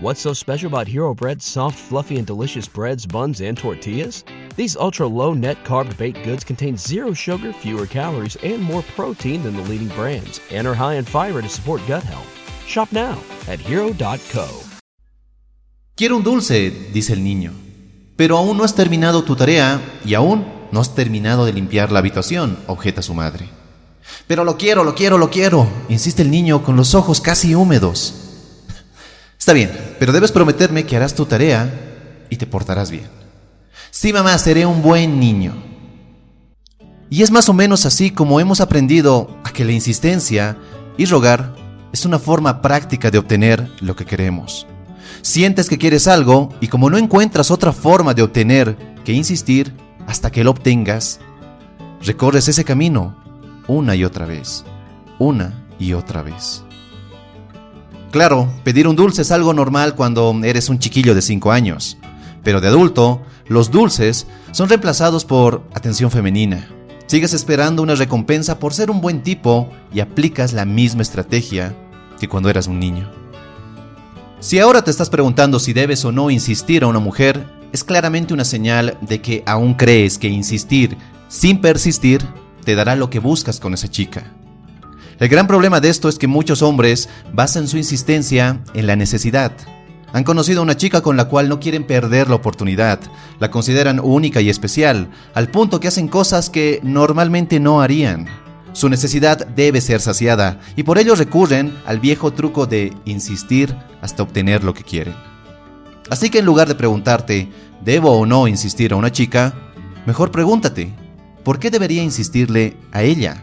What's so special about Hero Bread's soft, fluffy, and delicious breads, buns, and tortillas? These ultra low net carb baked goods contain zero sugar, fewer calories, and more protein than the leading brands, and are high in fiber to support gut health. Shop now at hero.co. Quiero un dulce, dice el niño. Pero aún no has terminado tu tarea y aún no has terminado de limpiar la habitación, objeta su madre. Pero lo quiero, lo quiero, lo quiero, insiste el niño con los ojos casi húmedos. Está bien, pero debes prometerme que harás tu tarea y te portarás bien. Sí, mamá, seré un buen niño. Y es más o menos así como hemos aprendido a que la insistencia y rogar es una forma práctica de obtener lo que queremos. Sientes que quieres algo y como no encuentras otra forma de obtener que insistir hasta que lo obtengas, recorres ese camino una y otra vez, una y otra vez. Claro, pedir un dulce es algo normal cuando eres un chiquillo de 5 años, pero de adulto, los dulces son reemplazados por atención femenina. Sigues esperando una recompensa por ser un buen tipo y aplicas la misma estrategia que cuando eras un niño. Si ahora te estás preguntando si debes o no insistir a una mujer, es claramente una señal de que aún crees que insistir sin persistir te dará lo que buscas con esa chica. El gran problema de esto es que muchos hombres basan su insistencia en la necesidad. Han conocido a una chica con la cual no quieren perder la oportunidad, la consideran única y especial, al punto que hacen cosas que normalmente no harían. Su necesidad debe ser saciada y por ello recurren al viejo truco de insistir hasta obtener lo que quieren. Así que en lugar de preguntarte, ¿debo o no insistir a una chica? Mejor pregúntate, ¿por qué debería insistirle a ella?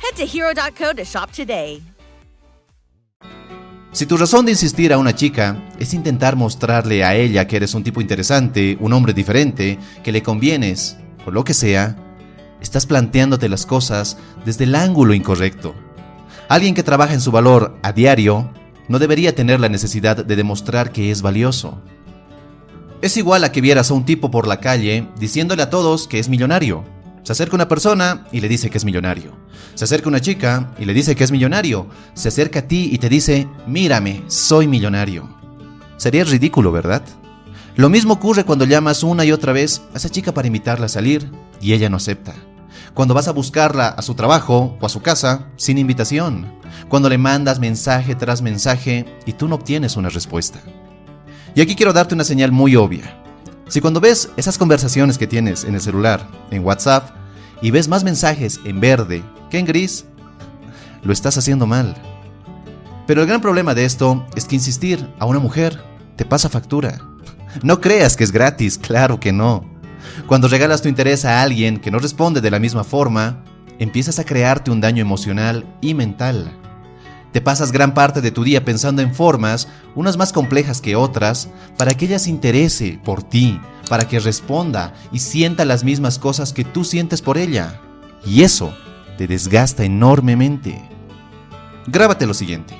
Head to hero.co to shop today. Si tu razón de insistir a una chica es intentar mostrarle a ella que eres un tipo interesante, un hombre diferente, que le convienes, o lo que sea, estás planteándote las cosas desde el ángulo incorrecto. Alguien que trabaja en su valor a diario no debería tener la necesidad de demostrar que es valioso. Es igual a que vieras a un tipo por la calle diciéndole a todos que es millonario. Se acerca una persona y le dice que es millonario. Se acerca una chica y le dice que es millonario. Se acerca a ti y te dice, mírame, soy millonario. Sería ridículo, ¿verdad? Lo mismo ocurre cuando llamas una y otra vez a esa chica para invitarla a salir y ella no acepta. Cuando vas a buscarla a su trabajo o a su casa sin invitación. Cuando le mandas mensaje tras mensaje y tú no obtienes una respuesta. Y aquí quiero darte una señal muy obvia. Si cuando ves esas conversaciones que tienes en el celular, en WhatsApp, y ves más mensajes en verde que en gris, lo estás haciendo mal. Pero el gran problema de esto es que insistir a una mujer te pasa factura. No creas que es gratis, claro que no. Cuando regalas tu interés a alguien que no responde de la misma forma, empiezas a crearte un daño emocional y mental. Te pasas gran parte de tu día pensando en formas, unas más complejas que otras, para que ella se interese por ti, para que responda y sienta las mismas cosas que tú sientes por ella. Y eso te desgasta enormemente. Grábate lo siguiente.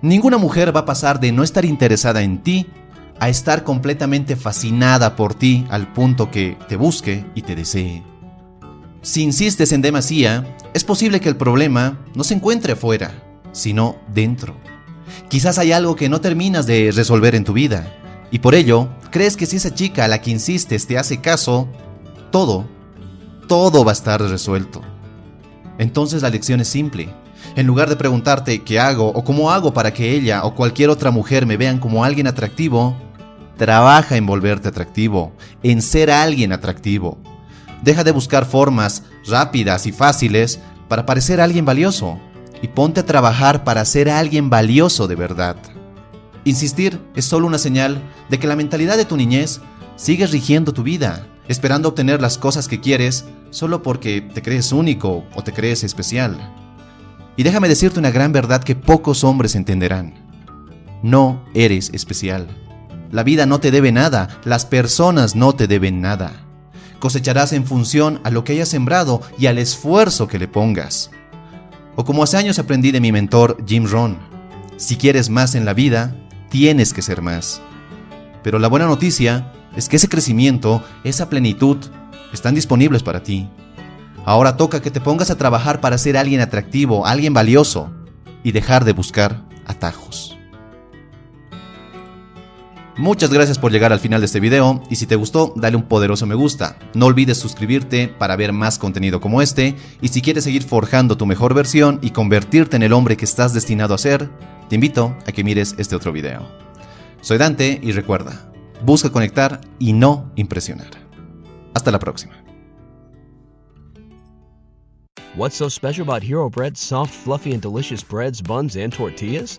Ninguna mujer va a pasar de no estar interesada en ti a estar completamente fascinada por ti al punto que te busque y te desee. Si insistes en demasía, es posible que el problema no se encuentre afuera, sino dentro. Quizás hay algo que no terminas de resolver en tu vida, y por ello crees que si esa chica a la que insistes te hace caso, todo, todo va a estar resuelto. Entonces la lección es simple. En lugar de preguntarte qué hago o cómo hago para que ella o cualquier otra mujer me vean como alguien atractivo, trabaja en volverte atractivo, en ser alguien atractivo. Deja de buscar formas rápidas y fáciles para parecer alguien valioso y ponte a trabajar para ser alguien valioso de verdad. Insistir es solo una señal de que la mentalidad de tu niñez sigue rigiendo tu vida, esperando obtener las cosas que quieres solo porque te crees único o te crees especial. Y déjame decirte una gran verdad que pocos hombres entenderán. No eres especial. la vida no te debe nada, las personas no te deben nada. Cosecharás en función a lo que hayas sembrado y al esfuerzo que le pongas. O como hace años aprendí de mi mentor Jim Rohn, si quieres más en la vida, tienes que ser más. Pero la buena noticia es que ese crecimiento, esa plenitud, están disponibles para ti. Ahora toca que te pongas a trabajar para ser alguien atractivo, alguien valioso y dejar de buscar atajos. Muchas gracias por llegar al final de este video y si te gustó dale un poderoso me gusta. No olvides suscribirte para ver más contenido como este y si quieres seguir forjando tu mejor versión y convertirte en el hombre que estás destinado a ser, te invito a que mires este otro video. Soy Dante y recuerda, busca conectar y no impresionar. Hasta la próxima. What's so special about Hero soft, fluffy, and delicious breads, buns, and tortillas?